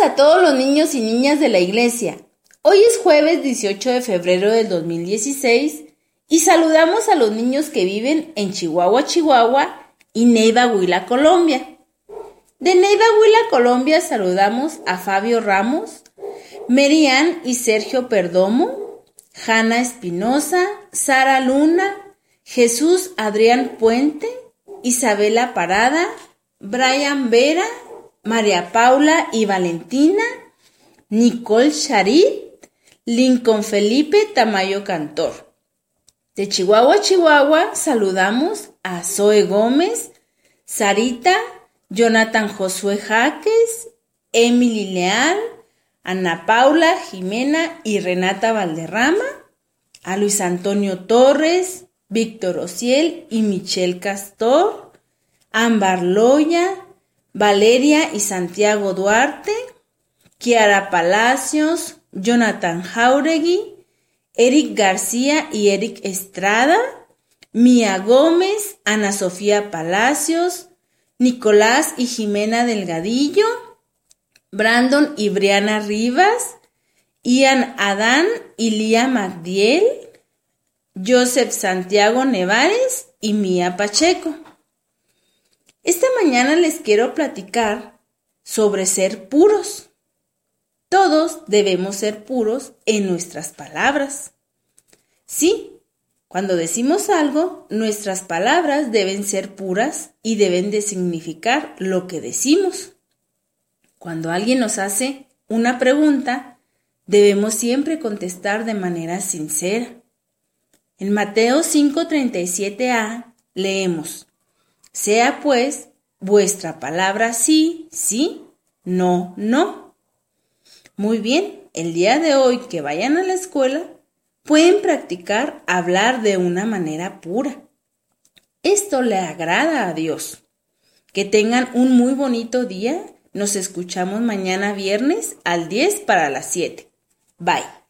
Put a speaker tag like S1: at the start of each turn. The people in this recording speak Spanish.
S1: a todos los niños y niñas de la iglesia. Hoy es jueves 18 de febrero del 2016 y saludamos a los niños que viven en Chihuahua, Chihuahua y Neiva, Huila, Colombia. De Neiva, Huila, Colombia saludamos a Fabio Ramos, Merian y Sergio Perdomo, Hanna Espinosa, Sara Luna, Jesús Adrián Puente, Isabela Parada, Brian Vera, María Paula y Valentina, Nicole Charit, Lincoln Felipe Tamayo Cantor. De Chihuahua, Chihuahua, saludamos a Zoe Gómez, Sarita, Jonathan Josué Jaques, Emily Leal, Ana Paula, Jimena y Renata Valderrama, a Luis Antonio Torres, Víctor Ociel y Michelle Castor, Ámbar Loya, Valeria y Santiago Duarte, Kiara Palacios, Jonathan Jauregui, Eric García y Eric Estrada, Mía Gómez, Ana Sofía Palacios, Nicolás y Jimena Delgadillo, Brandon y Briana Rivas, Ian Adán y Lía Magdiel, Joseph Santiago Nevares y Mía Pacheco. Esta mañana les quiero platicar sobre ser puros. Todos debemos ser puros en nuestras palabras. Sí, cuando decimos algo, nuestras palabras deben ser puras y deben de significar lo que decimos. Cuando alguien nos hace una pregunta, debemos siempre contestar de manera sincera. En Mateo 5:37a leemos, sea pues vuestra palabra sí, sí, no, no. Muy bien, el día de hoy que vayan a la escuela, pueden practicar hablar de una manera pura. Esto le agrada a Dios. Que tengan un muy bonito día. Nos escuchamos mañana viernes al 10 para las 7. Bye.